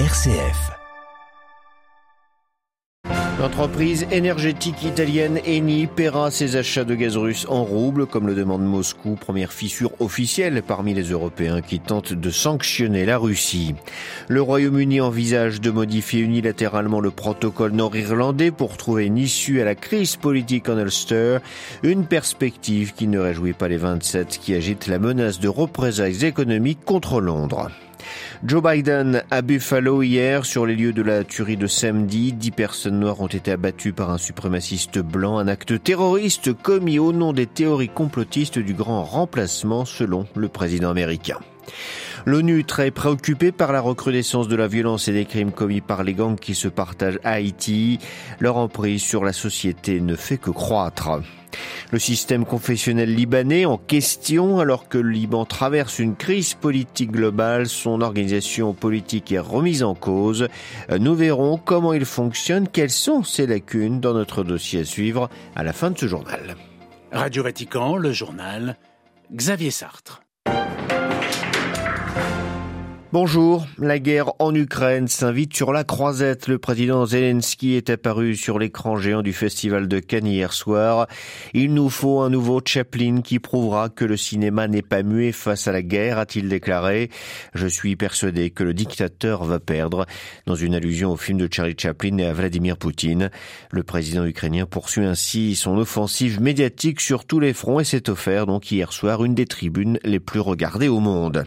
RCF. L'entreprise énergétique italienne Eni paiera ses achats de gaz russe en roubles, comme le demande Moscou, première fissure officielle parmi les Européens qui tentent de sanctionner la Russie. Le Royaume-Uni envisage de modifier unilatéralement le protocole nord-irlandais pour trouver une issue à la crise politique en Ulster, une perspective qui ne réjouit pas les 27 qui agitent la menace de représailles économiques contre Londres. Joe Biden à Buffalo hier sur les lieux de la tuerie de samedi. Dix personnes noires ont été abattues par un suprémaciste blanc, un acte terroriste commis au nom des théories complotistes du grand remplacement selon le président américain. L'ONU très préoccupée par la recrudescence de la violence et des crimes commis par les gangs qui se partagent Haïti. Leur emprise sur la société ne fait que croître. Le système confessionnel libanais en question, alors que le Liban traverse une crise politique globale, son organisation politique est remise en cause. Nous verrons comment il fonctionne, quelles sont ses lacunes dans notre dossier à suivre à la fin de ce journal. Radio Vatican, le journal, Xavier Sartre. Bonjour, la guerre en Ukraine s'invite sur la croisette. Le président Zelensky est apparu sur l'écran géant du festival de Cannes hier soir. Il nous faut un nouveau Chaplin qui prouvera que le cinéma n'est pas muet face à la guerre, a-t-il déclaré. Je suis persuadé que le dictateur va perdre. Dans une allusion au film de Charlie Chaplin et à Vladimir Poutine, le président ukrainien poursuit ainsi son offensive médiatique sur tous les fronts et s'est offert donc hier soir une des tribunes les plus regardées au monde.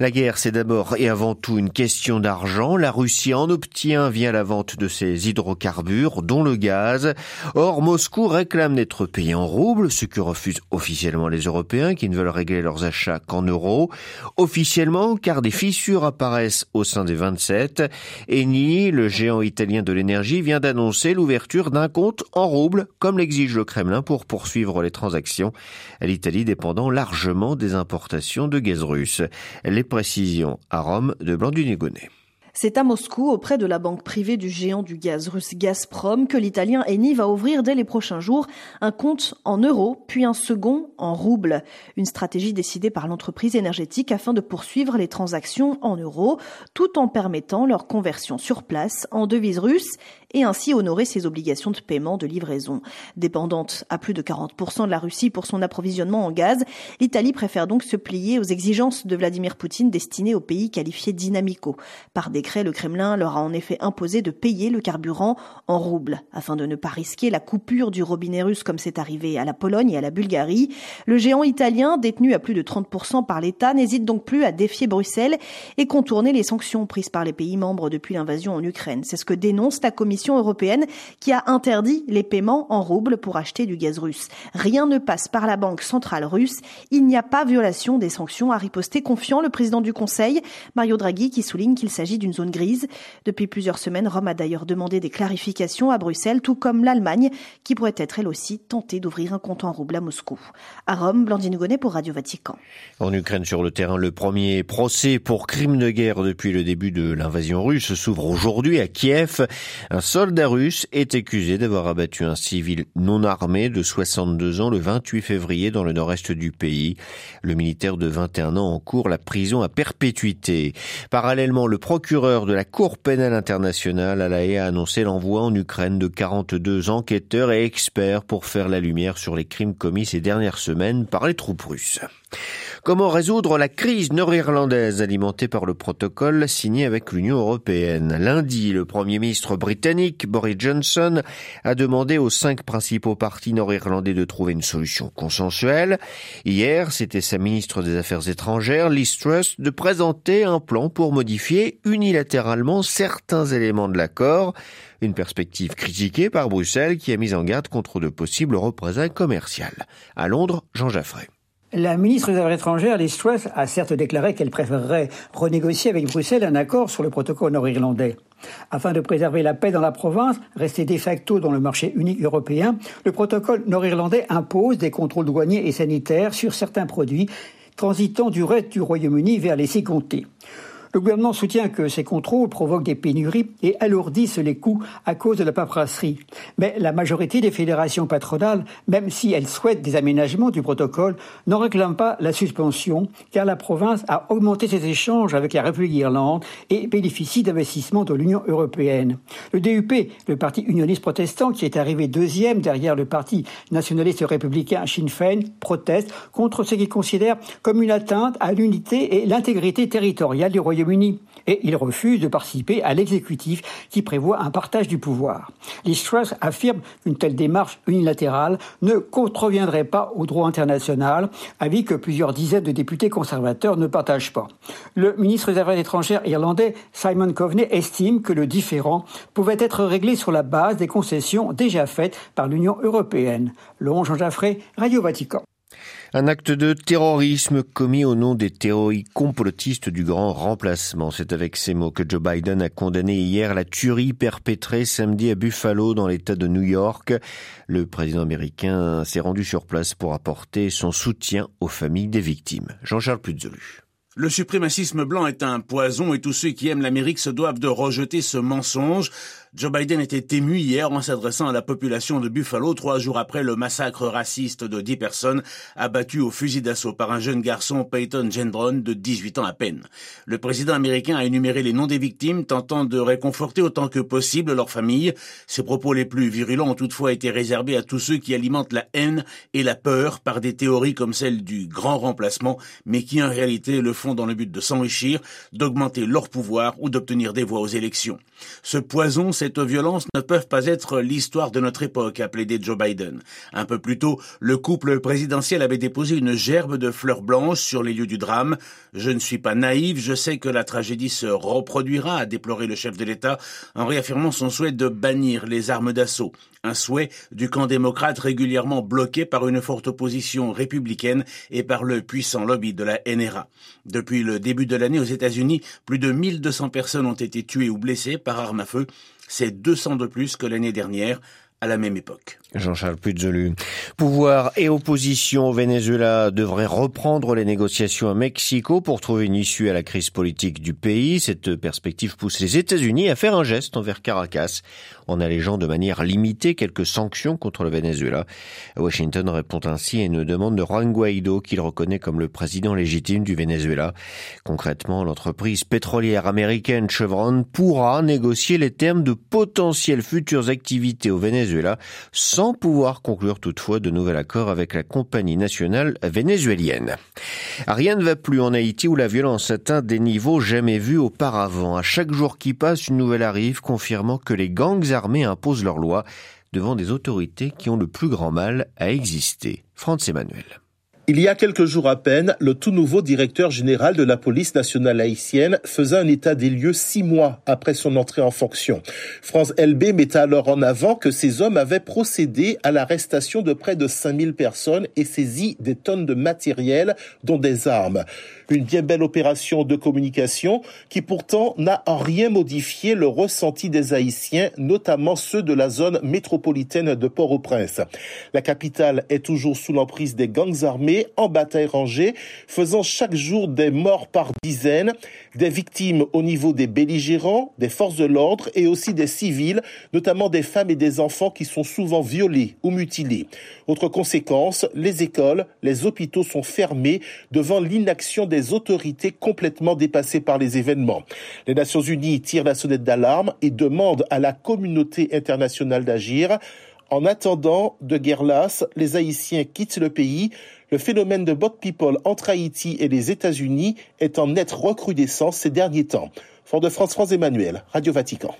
La guerre, c'est d'abord et avant tout une question d'argent. La Russie en obtient via la vente de ses hydrocarbures, dont le gaz. Or, Moscou réclame d'être payé en roubles, ce que refusent officiellement les Européens qui ne veulent régler leurs achats qu'en euros. Officiellement, car des fissures apparaissent au sein des 27. Eni, le géant italien de l'énergie, vient d'annoncer l'ouverture d'un compte en roubles, comme l'exige le Kremlin pour poursuivre les transactions. L'Italie dépendant largement des importations de gaz russe. Les précisions à de Blanc-du-Négonnet. C'est à Moscou, auprès de la banque privée du géant du gaz russe Gazprom, que l'italien Eni va ouvrir dès les prochains jours un compte en euros, puis un second en roubles. Une stratégie décidée par l'entreprise énergétique afin de poursuivre les transactions en euros, tout en permettant leur conversion sur place en devises russes et ainsi honorer ses obligations de paiement de livraison. Dépendante à plus de 40% de la Russie pour son approvisionnement en gaz, l'Italie préfère donc se plier aux exigences de Vladimir Poutine destinées aux pays qualifiés dynamicaux. Par décret, le Kremlin leur a en effet imposé de payer le carburant en roubles afin de ne pas risquer la coupure du robinet russe comme c'est arrivé à la Pologne et à la Bulgarie. Le géant italien, détenu à plus de 30% par l'État, n'hésite donc plus à défier Bruxelles et contourner les sanctions prises par les pays membres depuis l'invasion en Ukraine. C'est ce que dénonce la Commission européenne qui a interdit les paiements en roubles pour acheter du gaz russe. Rien ne passe par la Banque centrale russe. Il n'y a pas violation des sanctions, a riposté confiant le président du Conseil, Mario Draghi, qui souligne qu'il s'agit d'une zone grise. Depuis plusieurs semaines, Rome a d'ailleurs demandé des clarifications à Bruxelles, tout comme l'Allemagne, qui pourrait être elle aussi tentée d'ouvrir un compte en roubles à Moscou. À Rome, Blandine Gonnet pour Radio Vatican. En Ukraine, sur le terrain, le premier procès pour crime de guerre depuis le début de l'invasion russe s'ouvre aujourd'hui à Kiev. Un soldat russe est accusé d'avoir abattu un civil non armé de 62 ans le 28 février dans le nord-est du pays. Le militaire de 21 ans encourt la prison à perpétuité. Parallèlement, le procureur de la Cour pénale internationale à la a annoncé l'envoi en Ukraine de 42 enquêteurs et experts pour faire la lumière sur les crimes commis ces dernières semaines par les troupes russes. Comment résoudre la crise nord-irlandaise alimentée par le protocole signé avec l'Union européenne? Lundi, le Premier ministre britannique Boris Johnson a demandé aux cinq principaux partis nord-irlandais de trouver une solution consensuelle. Hier, c'était sa ministre des Affaires étrangères, Liz Truss, de présenter un plan pour modifier unilatéralement certains éléments de l'accord. Une perspective critiquée par Bruxelles qui a mis en garde contre de possibles représailles commerciales. À Londres, Jean Jaffray. La ministre des Affaires étrangères, Liz a certes déclaré qu'elle préférerait renégocier avec Bruxelles un accord sur le protocole nord-irlandais. Afin de préserver la paix dans la province, restée de facto dans le marché unique européen, le protocole nord-irlandais impose des contrôles douaniers et sanitaires sur certains produits transitant du reste du Royaume-Uni vers les six comtés. Le gouvernement soutient que ces contrôles provoquent des pénuries et alourdissent les coûts à cause de la paperasserie. Mais la majorité des fédérations patronales, même si elles souhaitent des aménagements du protocole, n'en réclament pas la suspension, car la province a augmenté ses échanges avec la République d'Irlande et bénéficie d'investissements de l'Union européenne. Le DUP, le parti unioniste protestant, qui est arrivé deuxième derrière le parti nationaliste républicain Sinn Féin, proteste contre ce qu'il considère comme une atteinte à l'unité et l'intégrité territoriale du Et il refuse de participer à l'exécutif qui prévoit un partage du pouvoir. Les Truss affirme qu'une telle démarche unilatérale ne contreviendrait pas au droit international, avis que plusieurs dizaines de députés conservateurs ne partagent pas. Le ministre des Affaires étrangères irlandais Simon Coveney estime que le différend pouvait être réglé sur la base des concessions déjà faites par l'Union européenne. Laurent Jean Jaffré, Radio Vatican. Un acte de terrorisme commis au nom des théories complotistes du grand remplacement. C'est avec ces mots que Joe Biden a condamné hier la tuerie perpétrée samedi à Buffalo dans l'État de New York. Le président américain s'est rendu sur place pour apporter son soutien aux familles des victimes. Jean-Charles Puzolu. Le suprémacisme blanc est un poison et tous ceux qui aiment l'Amérique se doivent de rejeter ce mensonge. Joe Biden était ému hier en s'adressant à la population de Buffalo trois jours après le massacre raciste de dix personnes abattues au fusil d'assaut par un jeune garçon Peyton Gendron de 18 ans à peine. Le président américain a énuméré les noms des victimes, tentant de réconforter autant que possible leurs familles. Ses propos les plus virulents ont toutefois été réservés à tous ceux qui alimentent la haine et la peur par des théories comme celle du grand remplacement, mais qui en réalité le font dans le but de s'enrichir, d'augmenter leur pouvoir ou d'obtenir des voix aux élections. Ce poison, cette violence ne peuvent pas être l'histoire de notre époque, a plaidé Joe Biden. Un peu plus tôt, le couple présidentiel avait déposé une gerbe de fleurs blanches sur les lieux du drame. Je ne suis pas naïf, je sais que la tragédie se reproduira, a déploré le chef de l'État, en réaffirmant son souhait de bannir les armes d'assaut. Un souhait du camp démocrate régulièrement bloqué par une forte opposition républicaine et par le puissant lobby de la NRA. Depuis le début de l'année aux États-Unis, plus de 1200 personnes ont été tuées ou blessées par arme à feu c'est 200 de plus que l'année dernière à la même époque. Jean-Charles Puzolu. Pouvoir et opposition au Venezuela devraient reprendre les négociations à Mexico pour trouver une issue à la crise politique du pays. Cette perspective pousse les États-Unis à faire un geste envers Caracas en allégeant de manière limitée quelques sanctions contre le Venezuela. Washington répond ainsi à une demande de Juan Guaido qu'il reconnaît comme le président légitime du Venezuela. Concrètement, l'entreprise pétrolière américaine Chevron pourra négocier les termes de potentielles futures activités au Venezuela sans pouvoir conclure toutefois de nouvel accord avec la compagnie nationale vénézuélienne. Rien ne va plus en Haïti où la violence atteint des niveaux jamais vus auparavant. À chaque jour qui passe, une nouvelle arrive confirmant que les gangs armés imposent leurs lois devant des autorités qui ont le plus grand mal à exister. Franz Emmanuel. Il y a quelques jours à peine, le tout nouveau directeur général de la police nationale haïtienne faisait un état des lieux six mois après son entrée en fonction. France LB mettait alors en avant que ces hommes avaient procédé à l'arrestation de près de 5000 personnes et saisi des tonnes de matériel, dont des armes. Une bien belle opération de communication qui pourtant n'a en rien modifié le ressenti des Haïtiens, notamment ceux de la zone métropolitaine de Port-au-Prince. La capitale est toujours sous l'emprise des gangs armés en bataille rangée, faisant chaque jour des morts par dizaines, des victimes au niveau des belligérants, des forces de l'ordre et aussi des civils, notamment des femmes et des enfants qui sont souvent violés ou mutilés. Autre conséquence, les écoles, les hôpitaux sont fermés devant l'inaction des autorités complètement dépassées par les événements. Les Nations Unies tirent la sonnette d'alarme et demandent à la communauté internationale d'agir. En attendant de guerre lasse, les Haïtiens quittent le pays. Le phénomène de bot people entre Haïti et les États-Unis est en nette recrudescence ces derniers temps. Fort de France, France Emmanuel, Radio Vatican.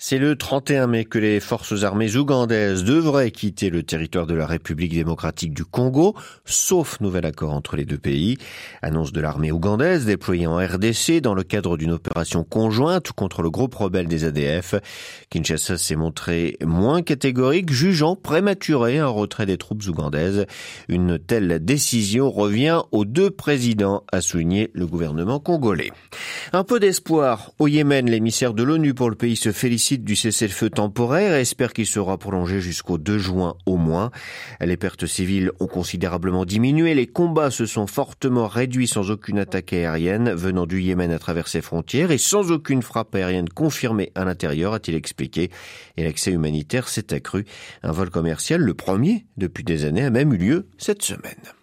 C'est le 31 mai que les forces armées ougandaises devraient quitter le territoire de la République démocratique du Congo, sauf nouvel accord entre les deux pays. Annonce de l'armée ougandaise déployée en RDC dans le cadre d'une opération conjointe contre le groupe rebelle des ADF. Kinshasa s'est montré moins catégorique, jugeant prématuré un retrait des troupes ougandaises. Une telle décision revient aux deux présidents, a souligné le gouvernement congolais. Un peu d'espoir Au Yémen, l'émissaire de l'ONU pour le pays se félicite du cessez-le-feu temporaire et espère qu'il sera prolongé jusqu'au 2 juin au moins. Les pertes civiles ont considérablement diminué, les combats se sont fortement réduits sans aucune attaque aérienne venant du Yémen à travers ses frontières et sans aucune frappe aérienne confirmée à l'intérieur, a-t-il expliqué. Et l'accès humanitaire s'est accru. Un vol commercial, le premier depuis des années, a même eu lieu cette semaine.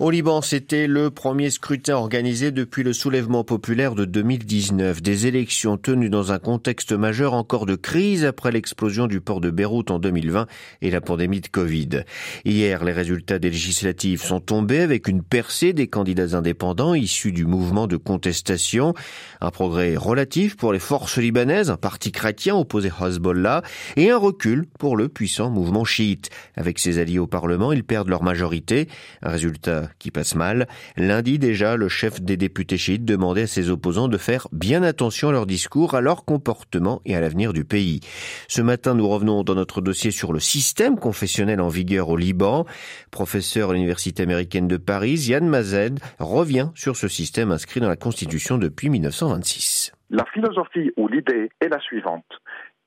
Au Liban, c'était le premier scrutin organisé depuis le soulèvement populaire de 2019. Des élections tenues dans un contexte majeur encore de crise après l'explosion du port de Beyrouth en 2020 et la pandémie de Covid. Hier, les résultats des législatives sont tombés avec une percée des candidats indépendants issus du mouvement de contestation. Un progrès relatif pour les forces libanaises, un parti chrétien opposé à Hezbollah et un recul pour le puissant mouvement chiite. Avec ses alliés au Parlement, ils perdent leur majorité. Un résultat qui passe mal. Lundi déjà, le chef des députés chiites demandait à ses opposants de faire bien attention à leur discours, à leur comportement et à l'avenir du pays. Ce matin, nous revenons dans notre dossier sur le système confessionnel en vigueur au Liban. Professeur à l'Université américaine de Paris, Yann Mazed revient sur ce système inscrit dans la Constitution depuis 1926. La philosophie ou l'idée est la suivante.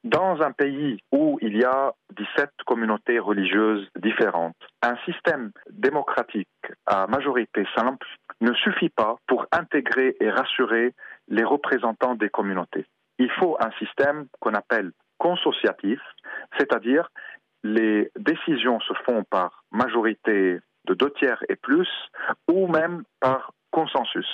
Dans un pays où il y a 17 communautés religieuses différentes, un système démocratique à majorité simple ne suffit pas pour intégrer et rassurer les représentants des communautés. Il faut un système qu'on appelle consociatif, c'est-à-dire les décisions se font par majorité de deux tiers et plus, ou même par consensus.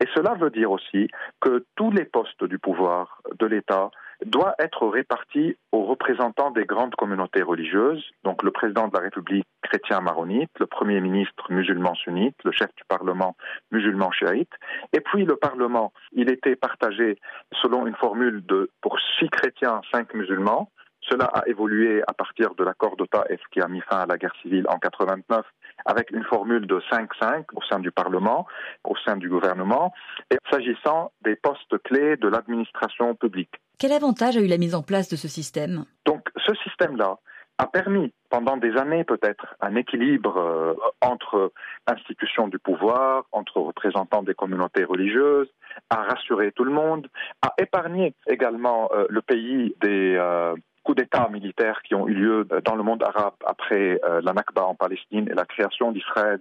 Et cela veut dire aussi que tous les postes du pouvoir de l'État doit être réparti aux représentants des grandes communautés religieuses, donc le président de la République chrétien maronite, le premier ministre musulman sunnite, le chef du Parlement musulman chiite, et puis le Parlement, il était partagé selon une formule de pour six chrétiens, cinq musulmans. Cela a évolué à partir de l'accord d'Ottawa qui a mis fin à la guerre civile en 89 avec une formule de 5-5 au sein du Parlement, au sein du gouvernement, et s'agissant des postes clés de l'administration publique. Quel avantage a eu la mise en place de ce système? Donc ce système-là a permis pendant des années peut-être un équilibre euh, entre institutions du pouvoir, entre représentants des communautés religieuses, à rassurer tout le monde, à épargner également euh, le pays des euh, coups d'État militaires qui ont eu lieu dans le monde arabe après la Nakba en Palestine et la création d'Israël.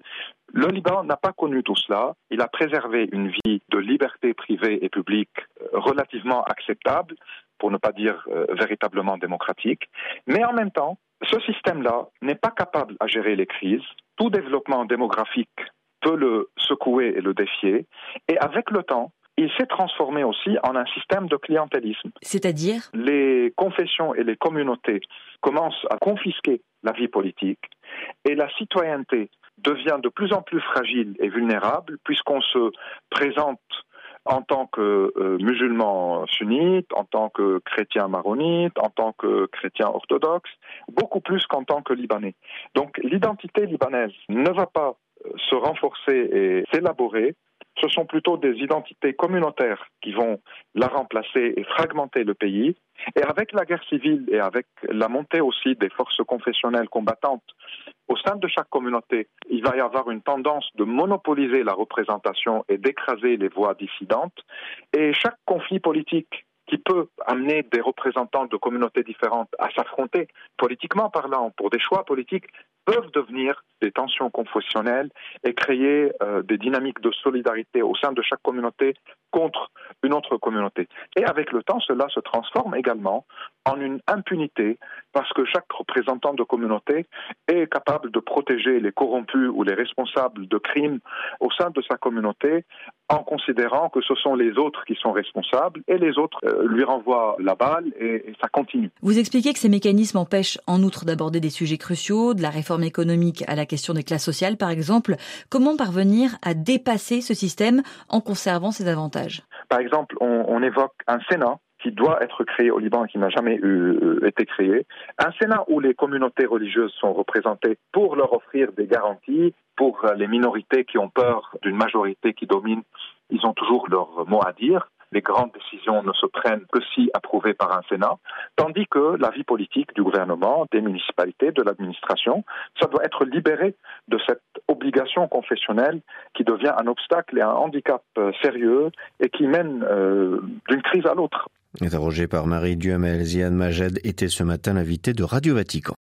Le Liban n'a pas connu tout cela. Il a préservé une vie de liberté privée et publique relativement acceptable, pour ne pas dire euh, véritablement démocratique. Mais en même temps, ce système-là n'est pas capable à gérer les crises. Tout développement démographique peut le secouer et le défier. Et avec le temps, il s'est transformé aussi en un système de clientélisme. C'est-à-dire Les confessions et les communautés commencent à confisquer la vie politique et la citoyenneté devient de plus en plus fragile et vulnérable puisqu'on se présente en tant que euh, musulman sunnite, en tant que chrétien maronite, en tant que chrétien orthodoxe, beaucoup plus qu'en tant que libanais. Donc l'identité libanaise ne va pas euh, se renforcer et s'élaborer ce sont plutôt des identités communautaires qui vont la remplacer et fragmenter le pays. Et avec la guerre civile et avec la montée aussi des forces confessionnelles combattantes au sein de chaque communauté, il va y avoir une tendance de monopoliser la représentation et d'écraser les voix dissidentes. Et chaque conflit politique qui peut amener des représentants de communautés différentes à s'affronter, politiquement parlant, pour des choix politiques, peuvent devenir des tensions confessionnelles et créer euh, des dynamiques de solidarité au sein de chaque communauté contre une autre communauté. Et avec le temps, cela se transforme également en une impunité parce que chaque représentant de communauté est capable de protéger les corrompus ou les responsables de crimes au sein de sa communauté en considérant que ce sont les autres qui sont responsables et les autres euh, lui renvoient la balle et, et ça continue. Vous expliquez que ces mécanismes empêchent en outre d'aborder des sujets cruciaux, de la réforme économique à la question des classes sociales par exemple. Comment parvenir à dépasser ce système en conservant ses avantages? Par exemple, on, on évoque un Sénat qui doit être créé au Liban et qui n'a jamais eu, euh, été créé. Un Sénat où les communautés religieuses sont représentées pour leur offrir des garanties, pour les minorités qui ont peur d'une majorité qui domine, ils ont toujours leur mot à dire. les grandes décisions ne se prennent que si approuvées par un Sénat, tandis que la vie politique du gouvernement, des municipalités, de l'administration, ça doit être libéré de cette obligation confessionnelle qui devient un obstacle et un handicap euh, sérieux et qui mène euh, d'une crise à l'autre. Interrogé par Marie Duhamel, Ziad Majed était ce matin l'invité de Radio Vatican.